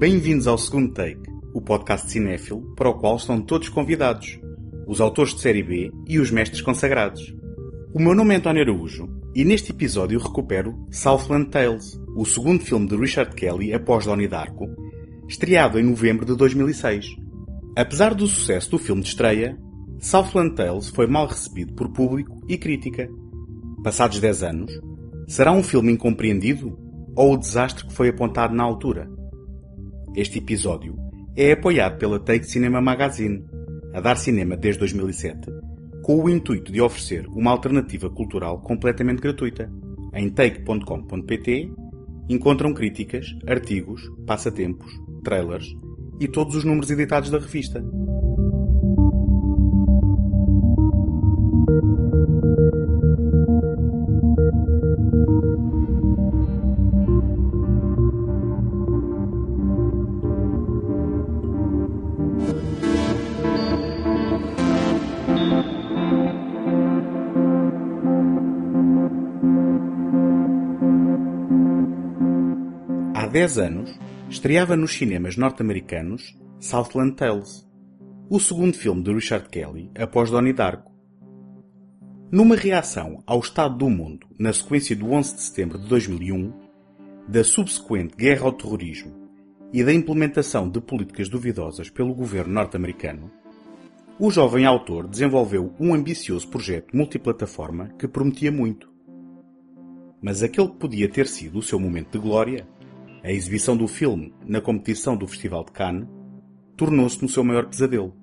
Bem-vindos ao segundo take, o podcast cinéfilo para o qual estão todos convidados, os autores de série B e os mestres consagrados. O meu nome é António Araújo e neste episódio recupero Southland Tales, o segundo filme de Richard Kelly após Donnie Darko, estreado em novembro de 2006. Apesar do sucesso do filme de estreia, Southland Tales foi mal recebido por público e crítica. Passados 10 anos, será um filme incompreendido ou o desastre que foi apontado na altura? Este episódio é apoiado pela Take Cinema Magazine, a dar cinema desde 2007, com o intuito de oferecer uma alternativa cultural completamente gratuita. Em take.com.pt encontram críticas, artigos, passatempos, trailers e todos os números editados da revista. 10 anos, estreava nos cinemas norte-americanos Southland Tales, o segundo filme de Richard Kelly após Donnie Darko. Numa reação ao estado do mundo na sequência do 11 de setembro de 2001, da subsequente guerra ao terrorismo e da implementação de políticas duvidosas pelo governo norte-americano, o jovem autor desenvolveu um ambicioso projeto multiplataforma que prometia muito. Mas aquele que podia ter sido o seu momento de glória a exibição do filme na competição do Festival de Cannes tornou-se no seu maior pesadelo.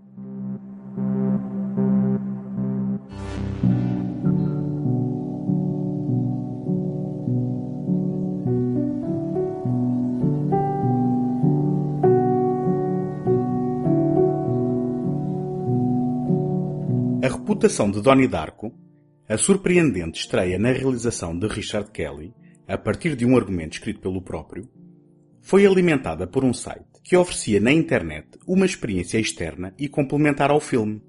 A reputação de Donnie Darko, a surpreendente estreia na realização de Richard Kelly, a partir de um argumento escrito pelo próprio, foi alimentada por um site que oferecia na internet uma experiência externa e complementar ao filme,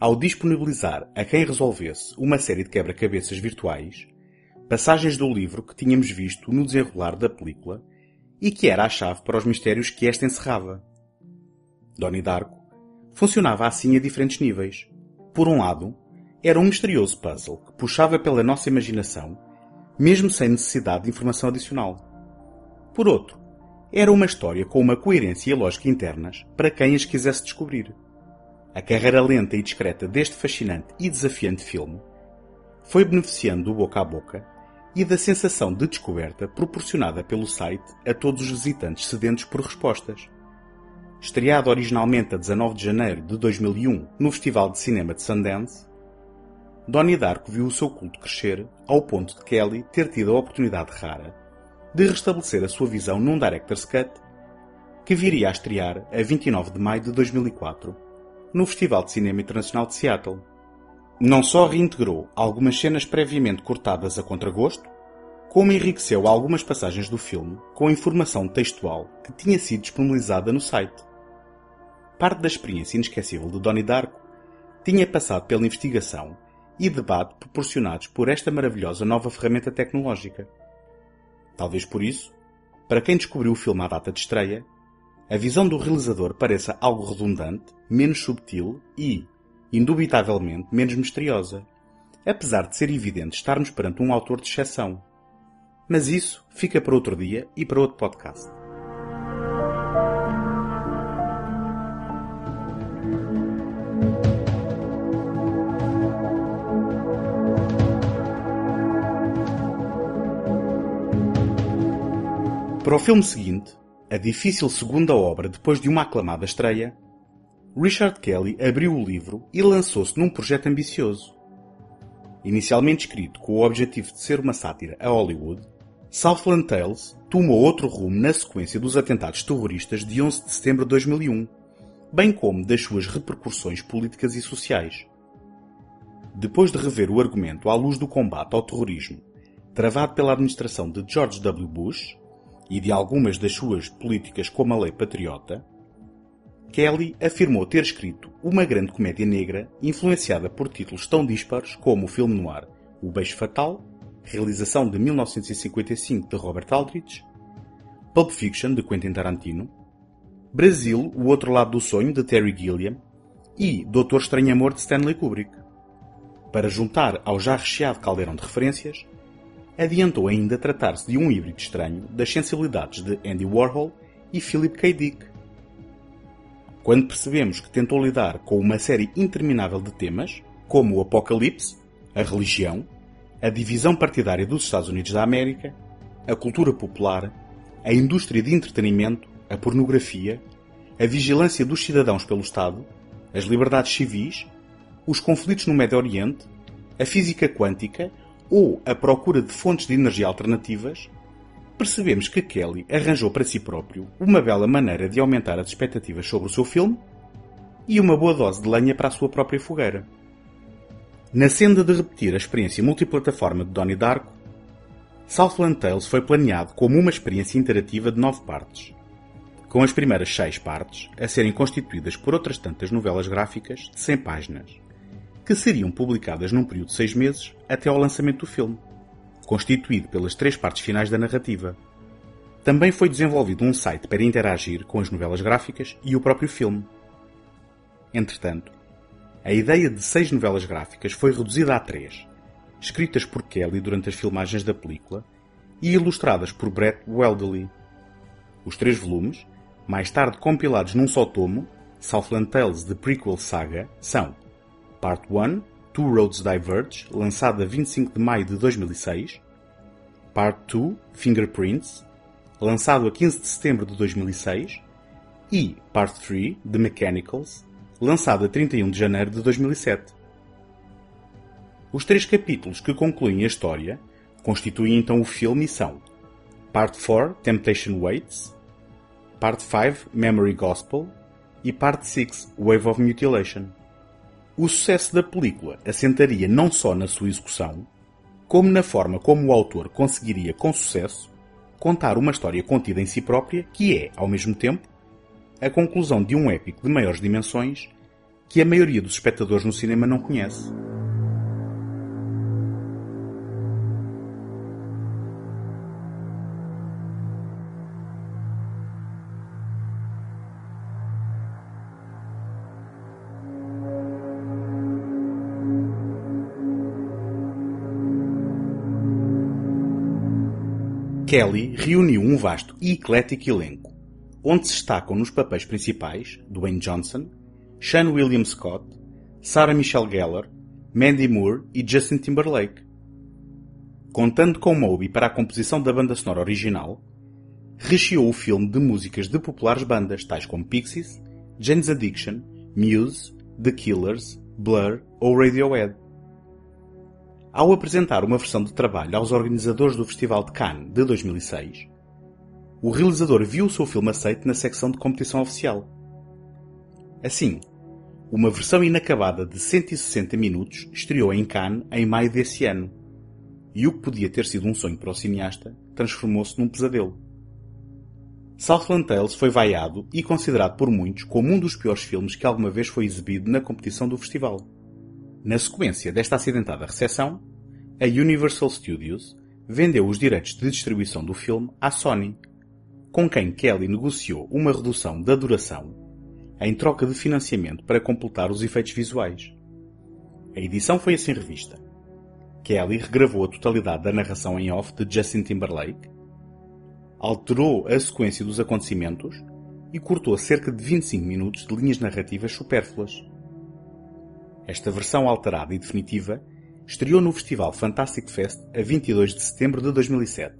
ao disponibilizar a quem resolvesse uma série de quebra-cabeças virtuais, passagens do livro que tínhamos visto no desenrolar da película e que era a chave para os mistérios que esta encerrava. Donnie Darko funcionava assim a diferentes níveis. Por um lado, era um misterioso puzzle que puxava pela nossa imaginação, mesmo sem necessidade de informação adicional. Por outro, era uma história com uma coerência e lógica internas para quem as quisesse descobrir. A carreira lenta e discreta deste fascinante e desafiante filme foi beneficiando do boca a boca e da sensação de descoberta proporcionada pelo site a todos os visitantes sedentos por respostas. Estreado originalmente a 19 de janeiro de 2001 no Festival de Cinema de Sundance, Donnie Darko viu o seu culto crescer ao ponto de Kelly ter tido a oportunidade rara de restabelecer a sua visão num Director's Cut que viria a estrear a 29 de maio de 2004 no Festival de Cinema Internacional de Seattle. Não só reintegrou algumas cenas previamente cortadas a contragosto, como enriqueceu algumas passagens do filme com informação textual que tinha sido disponibilizada no site. Parte da experiência inesquecível de Donnie Darko tinha passado pela investigação e debate proporcionados por esta maravilhosa nova ferramenta tecnológica. Talvez por isso, para quem descobriu o filme à data de estreia, a visão do realizador pareça algo redundante, menos subtil e, indubitavelmente, menos misteriosa, apesar de ser evidente estarmos perante um autor de exceção. Mas isso fica para outro dia e para outro podcast. Para o filme seguinte, a difícil segunda obra depois de uma aclamada estreia, Richard Kelly abriu o livro e lançou-se num projeto ambicioso. Inicialmente escrito com o objetivo de ser uma sátira a Hollywood, Southland Tales tomou outro rumo na sequência dos atentados terroristas de 11 de setembro de 2001, bem como das suas repercussões políticas e sociais. Depois de rever o argumento à luz do combate ao terrorismo travado pela administração de George W. Bush, e de algumas das suas políticas como a lei patriota, Kelly afirmou ter escrito uma grande comédia negra influenciada por títulos tão dispares como o filme noir O Beijo Fatal, realização de 1955 de Robert Aldrich, Pulp Fiction de Quentin Tarantino Brasil, O Outro Lado do Sonho, de Terry Gilliam, e Doutor Estranho Amor, de Stanley Kubrick. Para juntar ao já recheado caldeirão de referências, adiantou ainda tratar-se de um híbrido estranho das sensibilidades de Andy Warhol e Philip K. Dick. Quando percebemos que tentou lidar com uma série interminável de temas, como o apocalipse, a religião, a divisão partidária dos Estados Unidos da América, a cultura popular, a indústria de entretenimento, a pornografia, a vigilância dos cidadãos pelo Estado, as liberdades civis, os conflitos no Médio Oriente, a física quântica ou a procura de fontes de energia alternativas, percebemos que Kelly arranjou para si próprio uma bela maneira de aumentar as expectativas sobre o seu filme e uma boa dose de lenha para a sua própria fogueira. Na senda de repetir a experiência multiplataforma de Donnie Darko, Southland Tales foi planeado como uma experiência interativa de nove partes, com as primeiras seis partes a serem constituídas por outras tantas novelas gráficas de 100 páginas, que seriam publicadas num período de seis meses até ao lançamento do filme, constituído pelas três partes finais da narrativa. Também foi desenvolvido um site para interagir com as novelas gráficas e o próprio filme. Entretanto, a ideia de seis novelas gráficas foi reduzida a três, escritas por Kelly durante as filmagens da película e ilustradas por Brett Welderly. Os três volumes, mais tarde compilados num só tomo, Southland Tales The Prequel Saga, são Part 1, Two Roads Diverge, lançado a 25 de maio de 2006, Part 2, Fingerprints, lançado a 15 de setembro de 2006, e Part 3, The Mechanicals, lançado a 31 de janeiro de 2007. Os três capítulos que concluem a história constituem então o filme e são Part 4 Temptation Waits, Part 5 Memory Gospel e Part 6 Wave of Mutilation. O sucesso da película assentaria não só na sua execução, como na forma como o autor conseguiria com sucesso contar uma história contida em si própria que é, ao mesmo tempo, a conclusão de um épico de maiores dimensões que a maioria dos espectadores no cinema não conhece. Kelly reuniu um vasto e eclético elenco, onde se destacam nos papéis principais Dwayne Johnson, Sean William Scott, Sarah Michelle Gellar, Mandy Moore e Justin Timberlake. Contando com Moby para a composição da banda sonora original, recheou o filme de músicas de populares bandas tais como Pixies, Jane's Addiction, Muse, The Killers, Blur ou Radiohead. Ao apresentar uma versão de trabalho aos organizadores do Festival de Cannes de 2006, o realizador viu o seu filme aceito na secção de competição oficial. Assim, uma versão inacabada de 160 minutos estreou em Cannes em maio desse ano, e o que podia ter sido um sonho para o cineasta transformou-se num pesadelo. Southland Tales foi vaiado e considerado por muitos como um dos piores filmes que alguma vez foi exibido na competição do festival. Na sequência desta acidentada recepção, a Universal Studios vendeu os direitos de distribuição do filme à Sony, com quem Kelly negociou uma redução da duração em troca de financiamento para completar os efeitos visuais. A edição foi assim revista. Kelly regravou a totalidade da narração em off de Justin Timberlake, alterou a sequência dos acontecimentos e cortou cerca de 25 minutos de linhas narrativas supérfluas. Esta versão alterada e definitiva estreou no Festival Fantastic Fest a 22 de setembro de 2007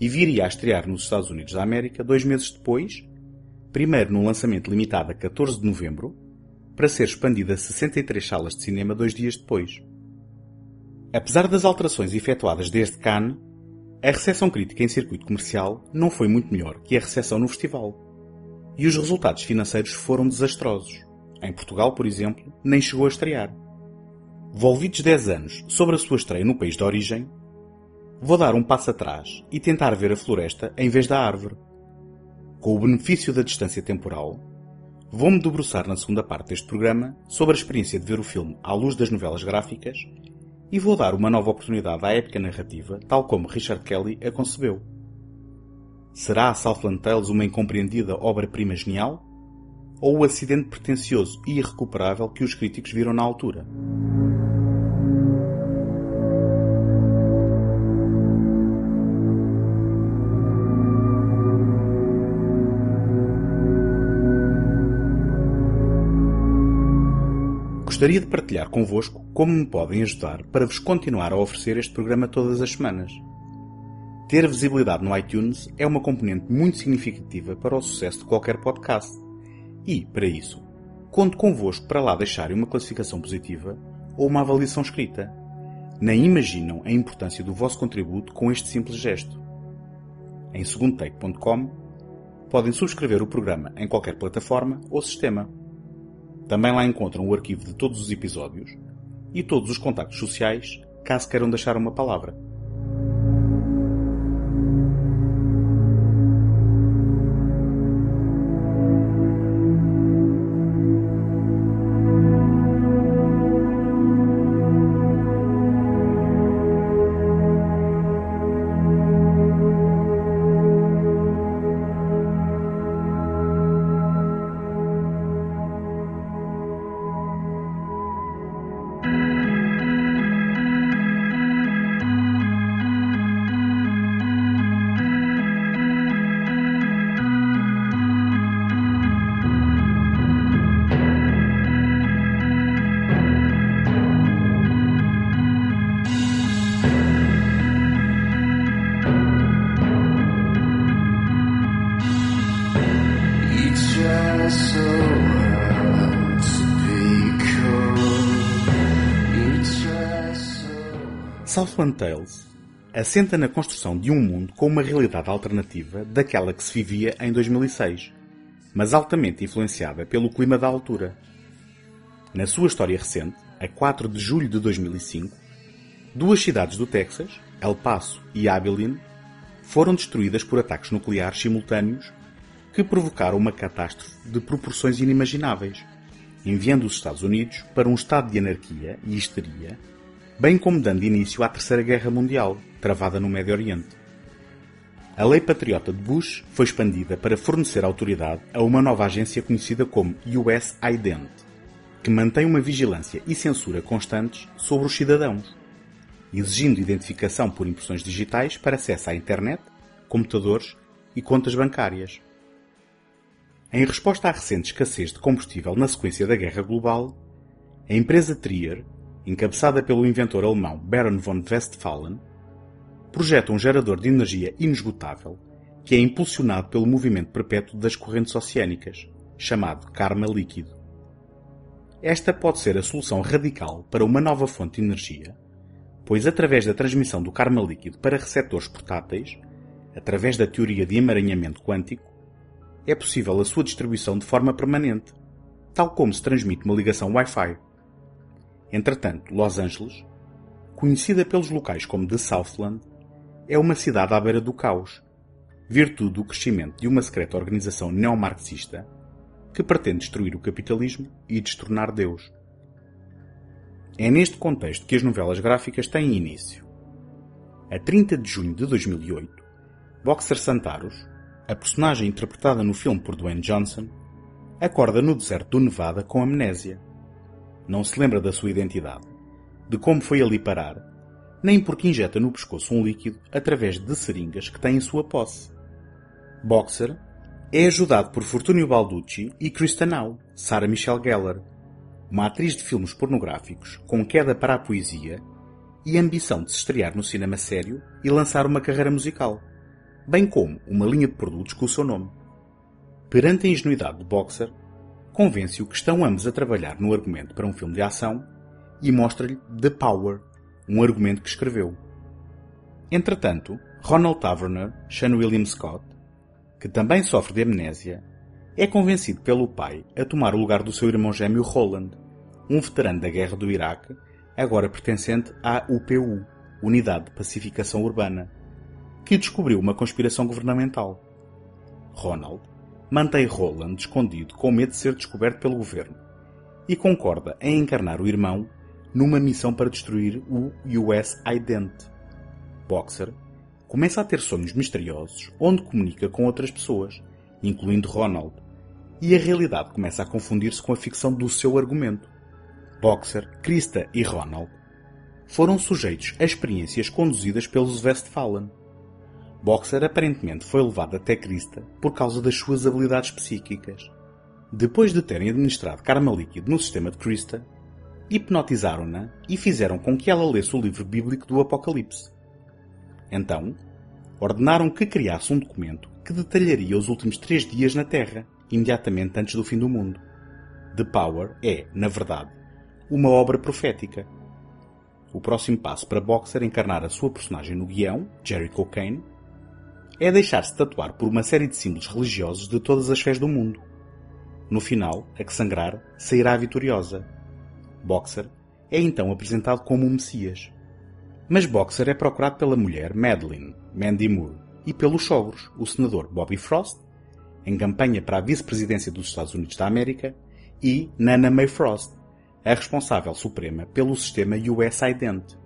e viria a estrear nos Estados Unidos da América dois meses depois, primeiro num lançamento limitado a 14 de novembro, para ser expandido a 63 salas de cinema dois dias depois. Apesar das alterações efetuadas desde Cannes, a recepção crítica em circuito comercial não foi muito melhor que a recepção no festival. E os resultados financeiros foram desastrosos. Em Portugal, por exemplo, nem chegou a estrear. Volvidos 10 anos sobre a sua estreia no país de origem, vou dar um passo atrás e tentar ver a floresta em vez da árvore. Com o benefício da distância temporal, vou-me debruçar na segunda parte deste programa sobre a experiência de ver o filme à luz das novelas gráficas e vou dar uma nova oportunidade à épica narrativa, tal como Richard Kelly a concebeu. Será a Southland Tales uma incompreendida obra-prima genial? Ou o acidente pretencioso e irrecuperável que os críticos viram na altura? Gostaria de partilhar convosco como me podem ajudar para vos continuar a oferecer este programa todas as semanas. Ter visibilidade no iTunes é uma componente muito significativa para o sucesso de qualquer podcast. E, para isso, conto convosco para lá deixarem uma classificação positiva ou uma avaliação escrita. Nem imaginam a importância do vosso contributo com este simples gesto. Em segundotake.com podem subscrever o programa em qualquer plataforma ou sistema. Também lá encontram o arquivo de todos os episódios e todos os contactos sociais, caso queiram deixar uma palavra. Southland Tales assenta na construção de um mundo com uma realidade alternativa daquela que se vivia em 2006, mas altamente influenciada pelo clima da altura. Na sua história recente, a 4 de julho de 2005, duas cidades do Texas, El Paso e Abilene, foram destruídas por ataques nucleares simultâneos que provocaram uma catástrofe de proporções inimagináveis, enviando os Estados Unidos para um estado de anarquia e histeria bem como dando início à Terceira Guerra Mundial, travada no Médio Oriente. A lei patriota de Bush foi expandida para fornecer autoridade a uma nova agência conhecida como US Ident, que mantém uma vigilância e censura constantes sobre os cidadãos, exigindo identificação por impressões digitais para acesso à internet, computadores e contas bancárias. Em resposta à recente escassez de combustível na sequência da guerra global, a empresa Trier encabeçada pelo inventor alemão Baron von Westphalen, projeta um gerador de energia inesgotável que é impulsionado pelo movimento perpétuo das correntes oceânicas, chamado karma líquido. Esta pode ser a solução radical para uma nova fonte de energia, pois através da transmissão do karma líquido para receptores portáteis, através da teoria de emaranhamento quântico, é possível a sua distribuição de forma permanente, tal como se transmite uma ligação Wi-Fi. Entretanto, Los Angeles, conhecida pelos locais como The Southland, é uma cidade à beira do caos, virtude do crescimento de uma secreta organização neomarxista que pretende destruir o capitalismo e destornar Deus. É neste contexto que as novelas gráficas têm início. A 30 de junho de 2008, Boxer Santaros, a personagem interpretada no filme por Dwayne Johnson, acorda no deserto do Nevada com amnésia não se lembra da sua identidade, de como foi ali parar, nem porque injeta no pescoço um líquido através de seringas que tem em sua posse. Boxer é ajudado por Fortunio Balducci e Kristen Now, Sarah Michelle Gellar, uma atriz de filmes pornográficos com queda para a poesia e ambição de se estrear no cinema sério e lançar uma carreira musical, bem como uma linha de produtos com o seu nome. Perante a ingenuidade de Boxer, convence-o que estão ambos a trabalhar no argumento para um filme de ação e mostra-lhe The Power, um argumento que escreveu. Entretanto, Ronald Taverner, Sean William Scott, que também sofre de amnésia, é convencido pelo pai a tomar o lugar do seu irmão gêmeo Roland, um veterano da guerra do Iraque, agora pertencente à UPU, Unidade de Pacificação Urbana, que descobriu uma conspiração governamental. Ronald mantém Roland escondido com medo de ser descoberto pelo governo e concorda em encarnar o irmão numa missão para destruir o US Ident. Boxer começa a ter sonhos misteriosos onde comunica com outras pessoas, incluindo Ronald, e a realidade começa a confundir-se com a ficção do seu argumento. Boxer, Krista e Ronald foram sujeitos a experiências conduzidas pelos Westphalen. Boxer aparentemente foi levado até Krista por causa das suas habilidades psíquicas. Depois de terem administrado karma líquido no sistema de Krista, hipnotizaram-na e fizeram com que ela lesse o livro bíblico do Apocalipse. Então, ordenaram que criasse um documento que detalharia os últimos três dias na Terra, imediatamente antes do fim do mundo. The Power é, na verdade, uma obra profética. O próximo passo para Boxer encarnar a sua personagem no guião, Jerry Cocaine, é deixar-se tatuar por uma série de símbolos religiosos de todas as fés do mundo. No final, a que sangrar sairá vitoriosa. Boxer é então apresentado como um Messias. Mas Boxer é procurado pela mulher Madeline, Mandy Moore, e pelos sogros, o senador Bobby Frost, em campanha para a vice-presidência dos Estados Unidos da América, e Nana May Frost, a responsável suprema pelo sistema US Ident.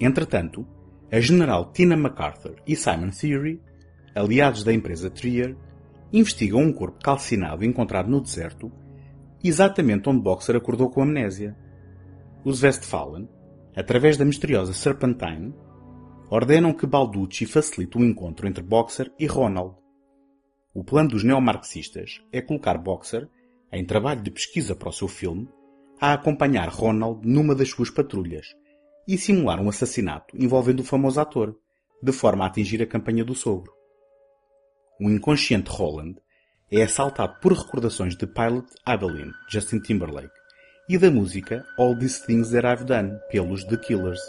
Entretanto, a general Tina MacArthur e Simon Theory, aliados da empresa Trier, investigam um corpo calcinado encontrado no deserto, exatamente onde Boxer acordou com amnésia. Os Westphalen, através da misteriosa Serpentine, ordenam que Balducci facilite o encontro entre Boxer e Ronald. O plano dos neomarxistas é colocar Boxer, em trabalho de pesquisa para o seu filme, a acompanhar Ronald numa das suas patrulhas e simular um assassinato envolvendo o famoso ator, de forma a atingir a campanha do sogro. O inconsciente Roland é assaltado por recordações de Pilot Abilene, Justin Timberlake, e da música All These Things That I've Done, pelos The Killers.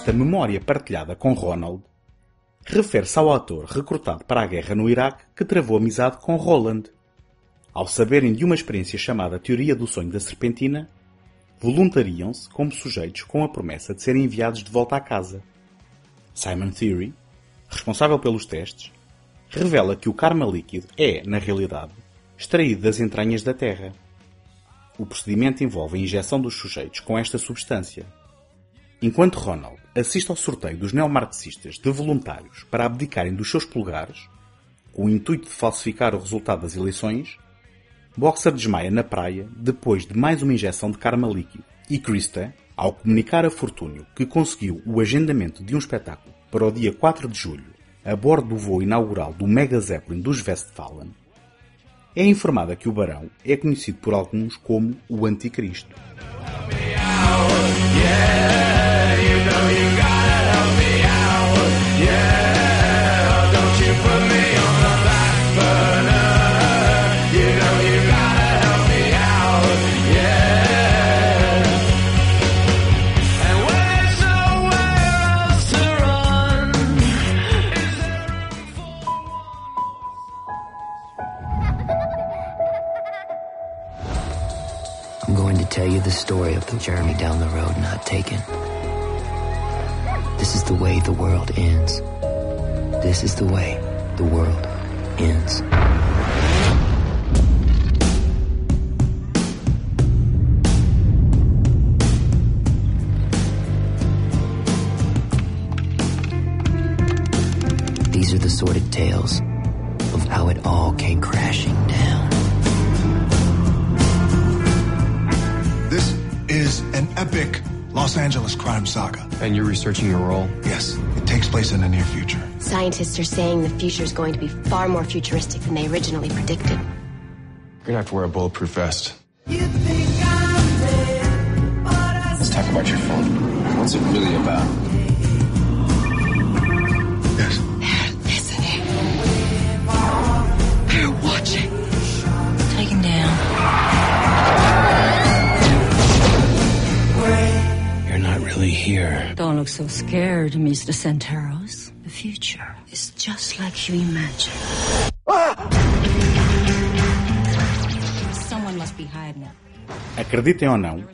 Esta memória partilhada com Ronald refere-se ao ator recrutado para a guerra no Iraque que travou amizade com Roland. Ao saberem de uma experiência chamada Teoria do Sonho da Serpentina, voluntariam-se como sujeitos com a promessa de serem enviados de volta à casa. Simon Theory, responsável pelos testes, revela que o karma líquido é, na realidade, extraído das entranhas da Terra. O procedimento envolve a injeção dos sujeitos com esta substância. Enquanto Ronald assiste ao sorteio dos neomarxistas de voluntários para abdicarem dos seus polegares, com o intuito de falsificar o resultado das eleições, Boxer desmaia na praia depois de mais uma injeção de karma líquido e Krista, ao comunicar a Fortúnio que conseguiu o agendamento de um espetáculo para o dia 4 de julho a bordo do voo inaugural do Mega Zeppelin dos Westphalen, é informada que o Barão é conhecido por alguns como o Anticristo. Tell you the story of the journey down the road not taken. This is the way the world ends. This is the way the world ends. These are the sordid tales of how it all came crashing is an epic Los Angeles crime saga. And you're researching your role? Yes, it takes place in the near future. Scientists are saying the future is going to be far more futuristic than they originally predicted. You're gonna have to wear a bulletproof vest. Dead, Let's talk about your phone. What's it really about? Look so scared, Mr. Centauros. The future is just like you imagine. Someone must be hiding it. Acreditem ou não,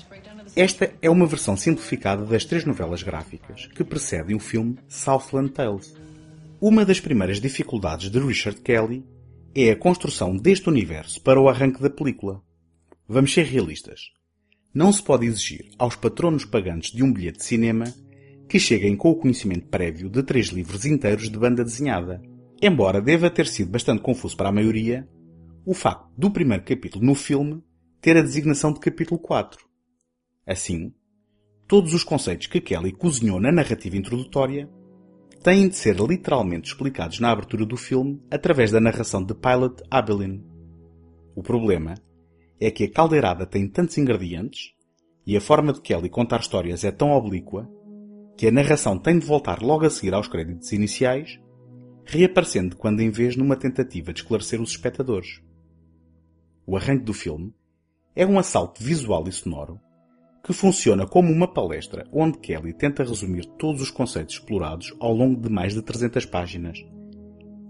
esta é uma versão simplificada das três novelas gráficas que precedem o filme Southland Tales. Uma das primeiras dificuldades de Richard Kelly é a construção deste universo para o arranque da película. Vamos ser realistas. Não se pode exigir aos patronos pagantes de um bilhete de cinema que cheguem com o conhecimento prévio de três livros inteiros de banda desenhada. Embora deva ter sido bastante confuso para a maioria, o facto do primeiro capítulo no filme ter a designação de capítulo 4. Assim, todos os conceitos que Kelly cozinhou na narrativa introdutória têm de ser literalmente explicados na abertura do filme através da narração de Pilot Abelin. O problema é que a caldeirada tem tantos ingredientes e a forma de Kelly contar histórias é tão oblíqua que a narração tem de voltar logo a seguir aos créditos iniciais, reaparecendo de quando em vez numa tentativa de esclarecer os espectadores. O arranque do filme é um assalto visual e sonoro que funciona como uma palestra onde Kelly tenta resumir todos os conceitos explorados ao longo de mais de 300 páginas,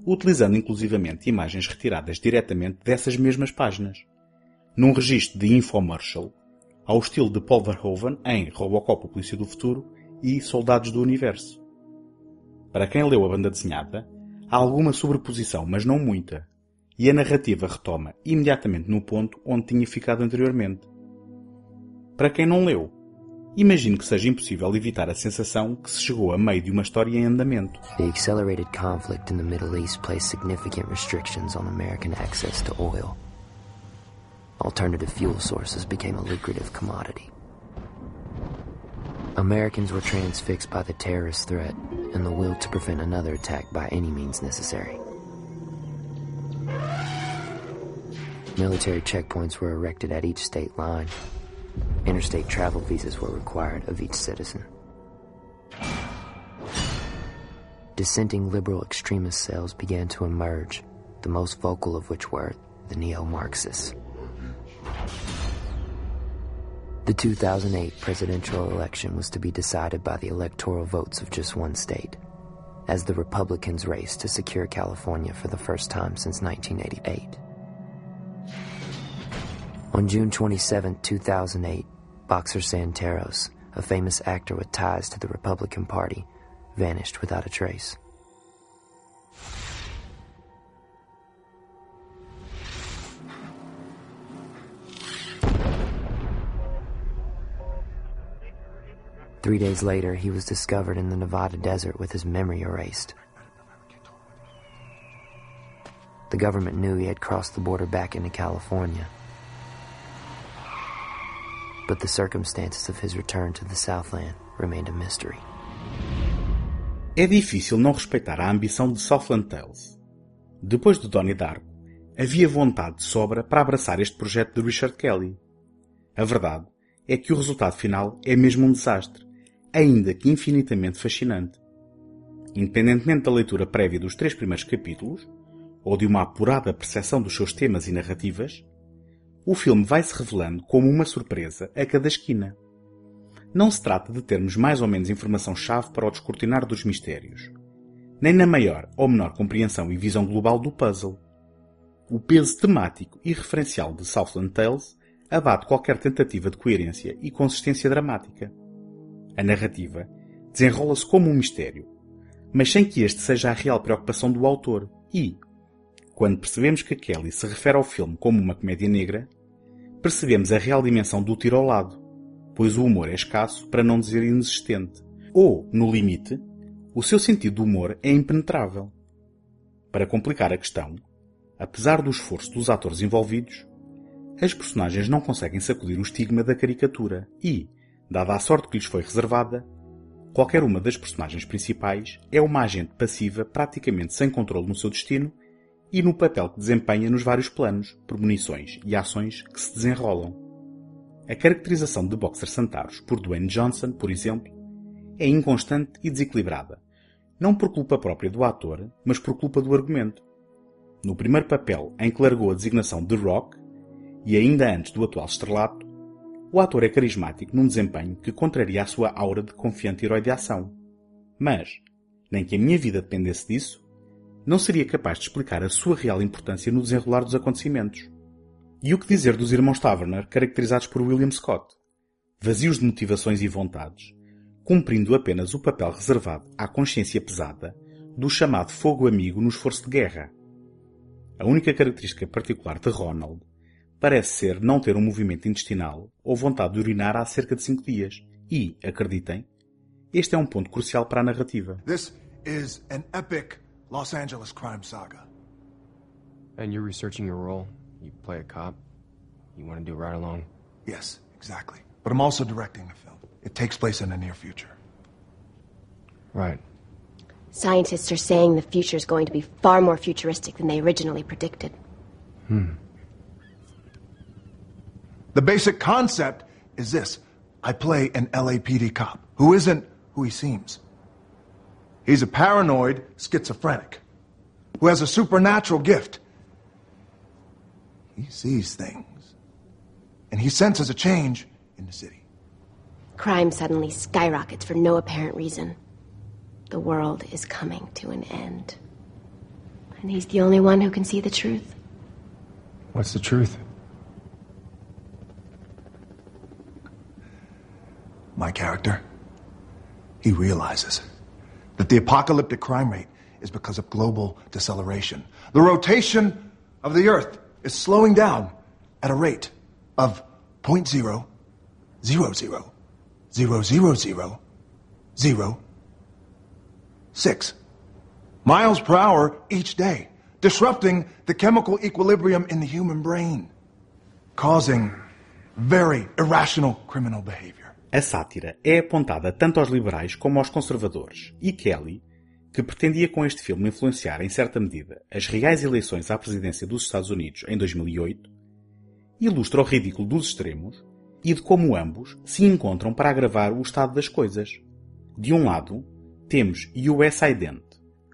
utilizando inclusivamente imagens retiradas diretamente dessas mesmas páginas num registro de infomercial, ao estilo de Paul Verhoeven em Robocop, o Polícia do Futuro e Soldados do Universo. Para quem leu a banda desenhada, há alguma sobreposição, mas não muita, e a narrativa retoma imediatamente no ponto onde tinha ficado anteriormente. Para quem não leu, imagino que seja impossível evitar a sensação que se chegou a meio de uma história em andamento. The accelerated conflict in the Middle East placed significant restrictions on American access to oil. Alternative fuel sources became a lucrative commodity. Americans were transfixed by the terrorist threat and the will to prevent another attack by any means necessary. Military checkpoints were erected at each state line. Interstate travel visas were required of each citizen. Dissenting liberal extremist cells began to emerge, the most vocal of which were the neo Marxists. The 2008 presidential election was to be decided by the electoral votes of just one state, as the Republicans raced to secure California for the first time since 1988. On June 27, 2008, Boxer Santeros, a famous actor with ties to the Republican Party, vanished without a trace. Three days later, he was discovered in the Nevada desert with his memory erased. The government knew he had crossed the border back into California. But the circumstances of his return to the Southland remained a mystery. É difícil não respeitar a ambição de Southland Tales. Depois de Donnie Darko, havia vontade de sobra para abraçar este projeto de Richard Kelly. A verdade é que o resultado final é mesmo um desastre, ainda que infinitamente fascinante. Independentemente da leitura prévia dos três primeiros capítulos, ou de uma apurada percepção dos seus temas e narrativas, o filme vai se revelando como uma surpresa a cada esquina. Não se trata de termos mais ou menos informação-chave para o descortinar dos mistérios, nem na maior ou menor compreensão e visão global do puzzle. O peso temático e referencial de Southland Tales abate qualquer tentativa de coerência e consistência dramática. A narrativa desenrola-se como um mistério, mas sem que este seja a real preocupação do autor. E, quando percebemos que Kelly se refere ao filme como uma comédia negra, percebemos a real dimensão do tiro ao lado, pois o humor é escasso para não dizer inexistente, ou, no limite, o seu sentido do humor é impenetrável. Para complicar a questão, apesar do esforço dos atores envolvidos, as personagens não conseguem sacudir o estigma da caricatura. E, dada a sorte que lhes foi reservada, qualquer uma das personagens principais é uma agente passiva praticamente sem controle no seu destino e no papel que desempenha nos vários planos, premonições e ações que se desenrolam. A caracterização de Boxer Santaros por Dwayne Johnson, por exemplo, é inconstante e desequilibrada, não por culpa própria do ator, mas por culpa do argumento. No primeiro papel em que largou a designação de Rock, e ainda antes do atual estrelato, O ator é carismático num desempenho que contraria a sua aura de confiante herói de ação. Mas, nem que a minha vida dependesse disso, não seria capaz de explicar a sua real importância no desenrolar dos acontecimentos. E o que dizer dos irmãos Taverner, caracterizados por William Scott? Vazios de motivações e vontades, cumprindo apenas o papel reservado à consciência pesada do chamado fogo amigo no esforço de guerra. A única característica particular de Ronald parece ser não ter um movimento intestinal ou vontade de urinar há cerca de cinco dias. E, acreditem, este é um ponto crucial para a narrativa. This is an epic Los Angeles crime saga. And you're researching your role. You play a cop. You want to do right along. Yes, exactly. But I'm also directing a film. It takes place in the near future. Right. Scientists are saying the future is going to be far more futuristic than they originally predicted. The basic concept is this I play an LAPD cop who isn't who he seems. He's a paranoid schizophrenic who has a supernatural gift. He sees things, and he senses a change in the city. Crime suddenly skyrockets for no apparent reason. The world is coming to an end. And he's the only one who can see the truth. What's the truth? My character, he realizes that the apocalyptic crime rate is because of global deceleration. The rotation of the Earth is slowing down at a rate of 0.0, 0, 0, 0, 0, 0, 0, 6 miles per hour each day, disrupting the chemical equilibrium in the human brain, causing very irrational criminal behavior. A sátira é apontada tanto aos liberais como aos conservadores, e Kelly, que pretendia com este filme influenciar em certa medida as reais eleições à presidência dos Estados Unidos em 2008, ilustra o ridículo dos extremos e de como ambos se encontram para agravar o estado das coisas. De um lado, temos US Ident,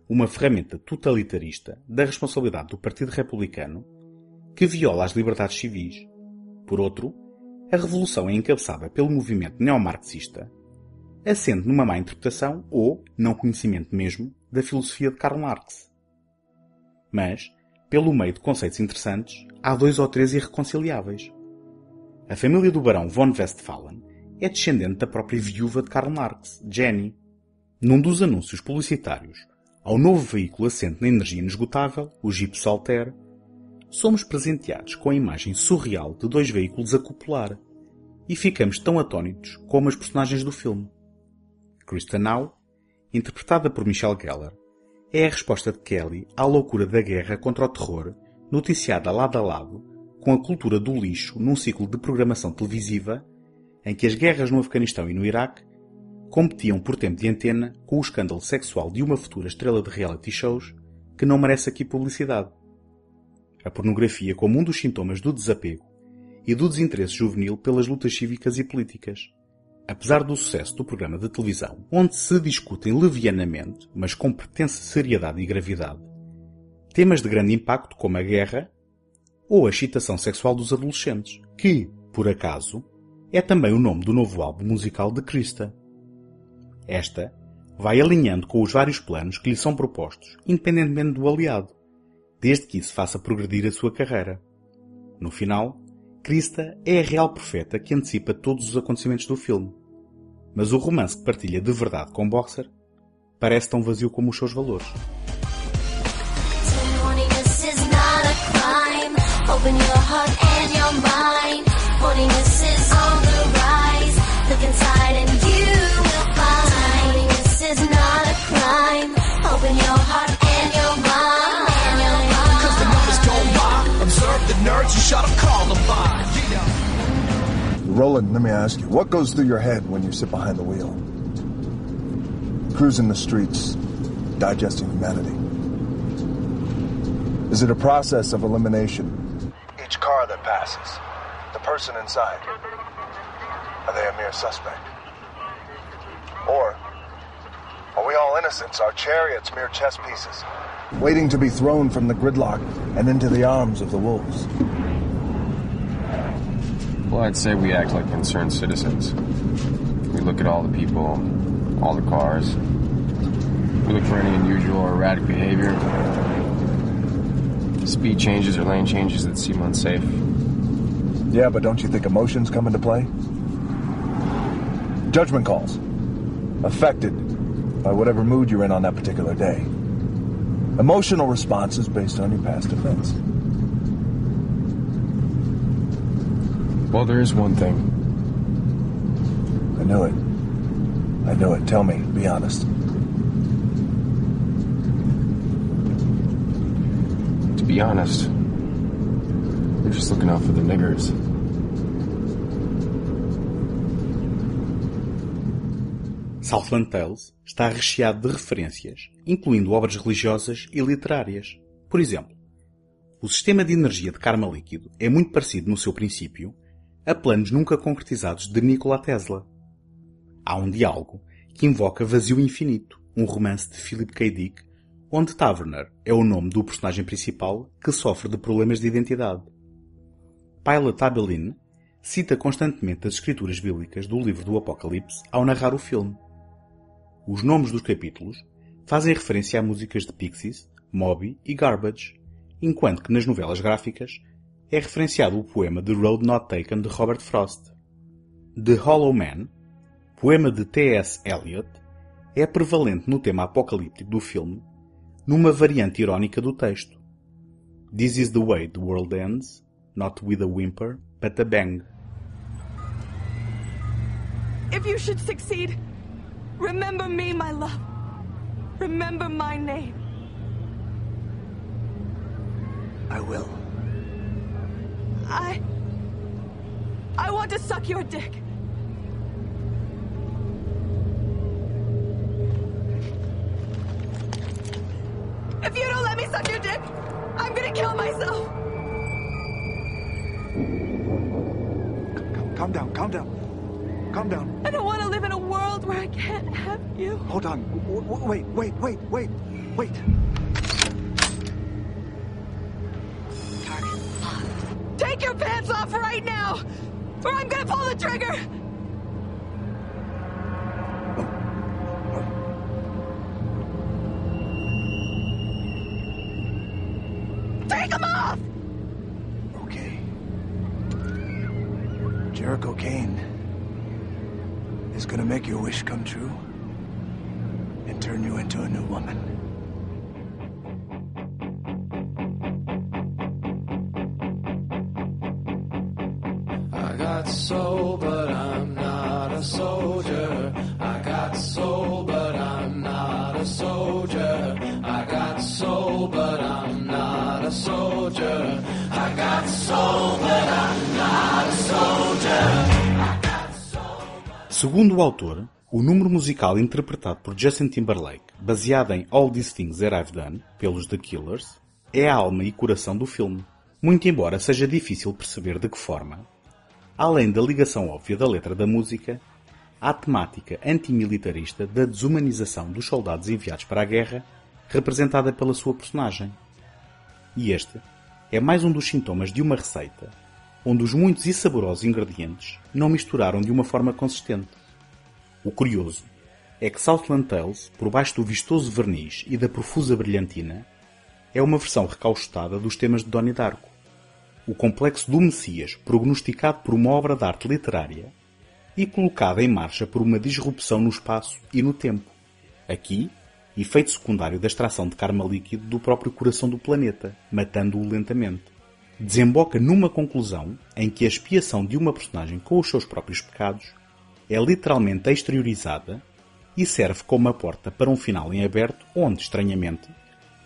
uma ferramenta totalitarista da responsabilidade do Partido Republicano que viola as liberdades civis. Por outro, a revolução é encabeçada pelo movimento neomarxista, assente numa má interpretação ou não conhecimento mesmo da filosofia de Karl Marx. Mas, pelo meio de conceitos interessantes, há dois ou três irreconciliáveis. A família do barão von Westphalen é descendente da própria viúva de Karl Marx, Jenny. Num dos anúncios publicitários ao novo veículo assente na energia inesgotável, o Jeep Solterre, somos presenteados com a imagem surreal de dois veículos a copular e ficamos tão atónitos como as personagens do filme. Kristen Now, interpretada por Michelle Geller, é a resposta de Kelly à loucura da guerra contra o terror, noticiada lado a lado com a cultura do lixo num ciclo de programação televisiva em que as guerras no Afeganistão e no Iraque competiam por tempo de antena com o escândalo sexual de uma futura estrela de reality shows que não merece aqui publicidade. A pornografia como um dos sintomas do desapego e do desinteresse juvenil pelas lutas cívicas e políticas. Apesar do sucesso do programa de televisão, onde se discutem levianamente, mas com pretensa seriedade e gravidade, temas de grande impacto como a guerra ou a excitação sexual dos adolescentes, que, por acaso, é também o nome do novo álbum musical de Krista. Esta vai alinhando com os vários planos que lhe são propostos, independentemente do aliado, desde que isso faça progredir a sua carreira. No final, Krista é a real profeta que antecipa todos os acontecimentos do filme. Mas o romance que partilha de verdade com Boxer parece tão vazio como os seus valores. The nerds and shut up Columbine. Roland, let me ask you, what goes through your head when you sit behind the wheel? Cruising the streets, digesting humanity. Is it a process of elimination? Each car that passes, the person inside, are they a mere suspect? Or are we all innocents, our chariots mere chess pieces, waiting to be thrown from the gridlock and into the arms of the wolves? Well, I'd say we act like concerned citizens. We look at all the people, all the cars. We look for any unusual or erratic behavior. Speed changes or lane changes that seem unsafe. Yeah, but don't you think emotions come into play? Judgment calls. Affected by whatever mood you're in on that particular day. Emotional responses based on your past events. Well, there is one thing. I knew it. I knew it. Tell me. Be honest. To be honest, we're just looking out for the niggers. Southland Tales está recheado de referências, incluindo obras religiosas e literárias. Por exemplo, o sistema de energia de karma líquido é muito parecido no seu princípio a planos nunca concretizados de Nikola Tesla. Há um diálogo que invoca Vazio Infinito, um romance de Philip K. Dick, onde Taverner é o nome do personagem principal que sofre de problemas de identidade. Pilot Abelin cita constantemente as escrituras bíblicas do livro do Apocalipse ao narrar o filme. Os nomes dos capítulos fazem referência a músicas de Pixies, Moby e Garbage, enquanto que nas novelas gráficas é referenciado o poema The Road Not Taken de Robert Frost. The Hollow Man, poema de T.S. Eliot, é prevalente no tema apocalíptico do filme, numa variante irónica do texto. This is the way the world ends, not with a whimper, but a bang. If you should succeed, remember me, my love. Remember my name. I will. I. I want to suck your dick. If you don't let me suck your dick, I'm gonna kill myself. Calm down, calm down. Calm down. I don't want to live in a world where I can't have you. Hold on. W- wait, wait, wait, wait, wait. Or I'm gonna pull the trigger. Segundo o autor, o número musical interpretado por Justin Timberlake, baseado em All These Things That I've Done, pelos The Killers, é a alma e coração do filme, muito embora seja difícil perceber de que forma. Além da ligação óbvia da letra da música, a temática antimilitarista da desumanização dos soldados enviados para a guerra, representada pela sua personagem. E este é mais um dos sintomas de uma receita onde os muitos e saborosos ingredientes não misturaram de uma forma consistente. O curioso é que Southland Tales, por baixo do vistoso verniz e da profusa brilhantina, é uma versão recaustada dos temas de Donnie Darko. O complexo do Messias, prognosticado por uma obra de arte literária e colocado em marcha por uma disrupção no espaço e no tempo. Aqui, efeito secundário da extração de karma líquido do próprio coração do planeta, matando-o lentamente desemboca numa conclusão em que a expiação de uma personagem com os seus próprios pecados é literalmente exteriorizada e serve como uma porta para um final em aberto onde, estranhamente,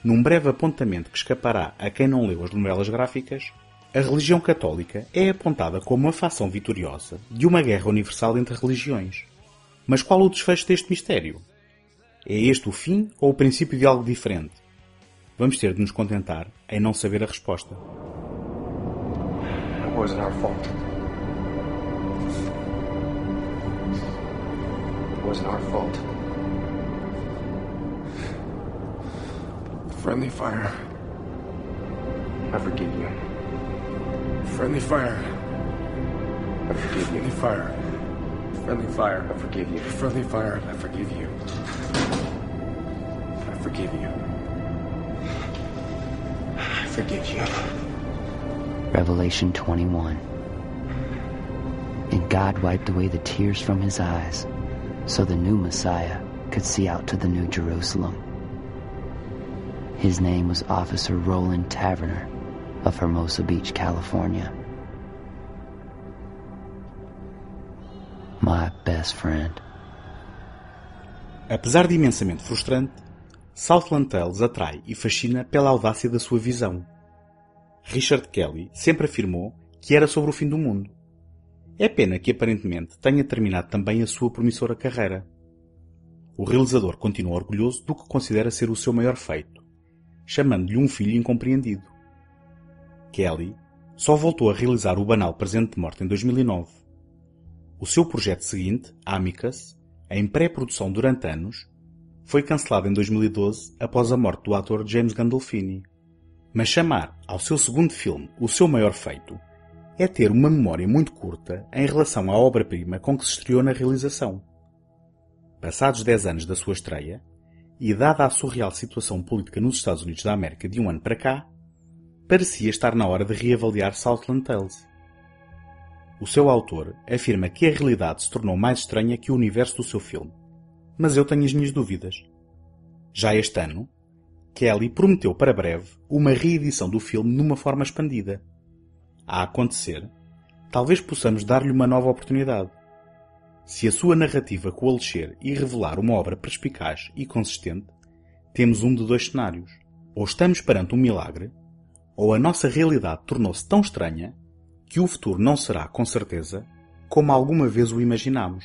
num breve apontamento que escapará a quem não leu as novelas gráficas, a religião católica é apontada como a facção vitoriosa de uma guerra universal entre religiões. Mas qual o desfecho deste mistério? É este o fim ou o princípio de algo diferente? Vamos ter de nos contentar em não saber a resposta. It wasn't our fault. It wasn't our fault. Friendly fire. I forgive you. Friendly fire. I forgive you. Friendly fire. Friendly fire. I forgive you. Friendly fire. I forgive you. I forgive you. I forgive you. Revelation 21. And God wiped away the tears from his eyes, so the new Messiah could see out to the new Jerusalem. His name was Officer Roland Taverner of Hermosa Beach, California. My best friend. Apesar de imensamente frustrante, Southland Tales atrai e fascina pela audácia da sua visão. Richard Kelly sempre afirmou que era sobre o fim do mundo. É pena que aparentemente tenha terminado também a sua promissora carreira. O realizador continua orgulhoso do que considera ser o seu maior feito, chamando-lhe um filho incompreendido. Kelly só voltou a realizar o banal Presente de Morte em 2009. O seu projeto seguinte, Amicus, em pré-produção durante anos, foi cancelado em 2012 após a morte do ator James Gandolfini. Mas chamar ao seu segundo filme o seu maior feito é ter uma memória muito curta em relação à obra-prima com que se estreou na realização. Passados 10 anos da sua estreia, e dada a surreal situação política nos Estados Unidos da América de um ano para cá, parecia estar na hora de reavaliar Southland Tales. O seu autor afirma que a realidade se tornou mais estranha que o universo do seu filme, mas eu tenho as minhas dúvidas. Já este ano, Kelly prometeu para breve uma reedição do filme numa forma expandida. A acontecer, talvez possamos dar-lhe uma nova oportunidade. Se a sua narrativa coalescer e revelar uma obra perspicaz e consistente, temos um de dois cenários. Ou estamos perante um milagre, ou a nossa realidade tornou-se tão estranha que o futuro não será, com certeza, como alguma vez o imaginámos.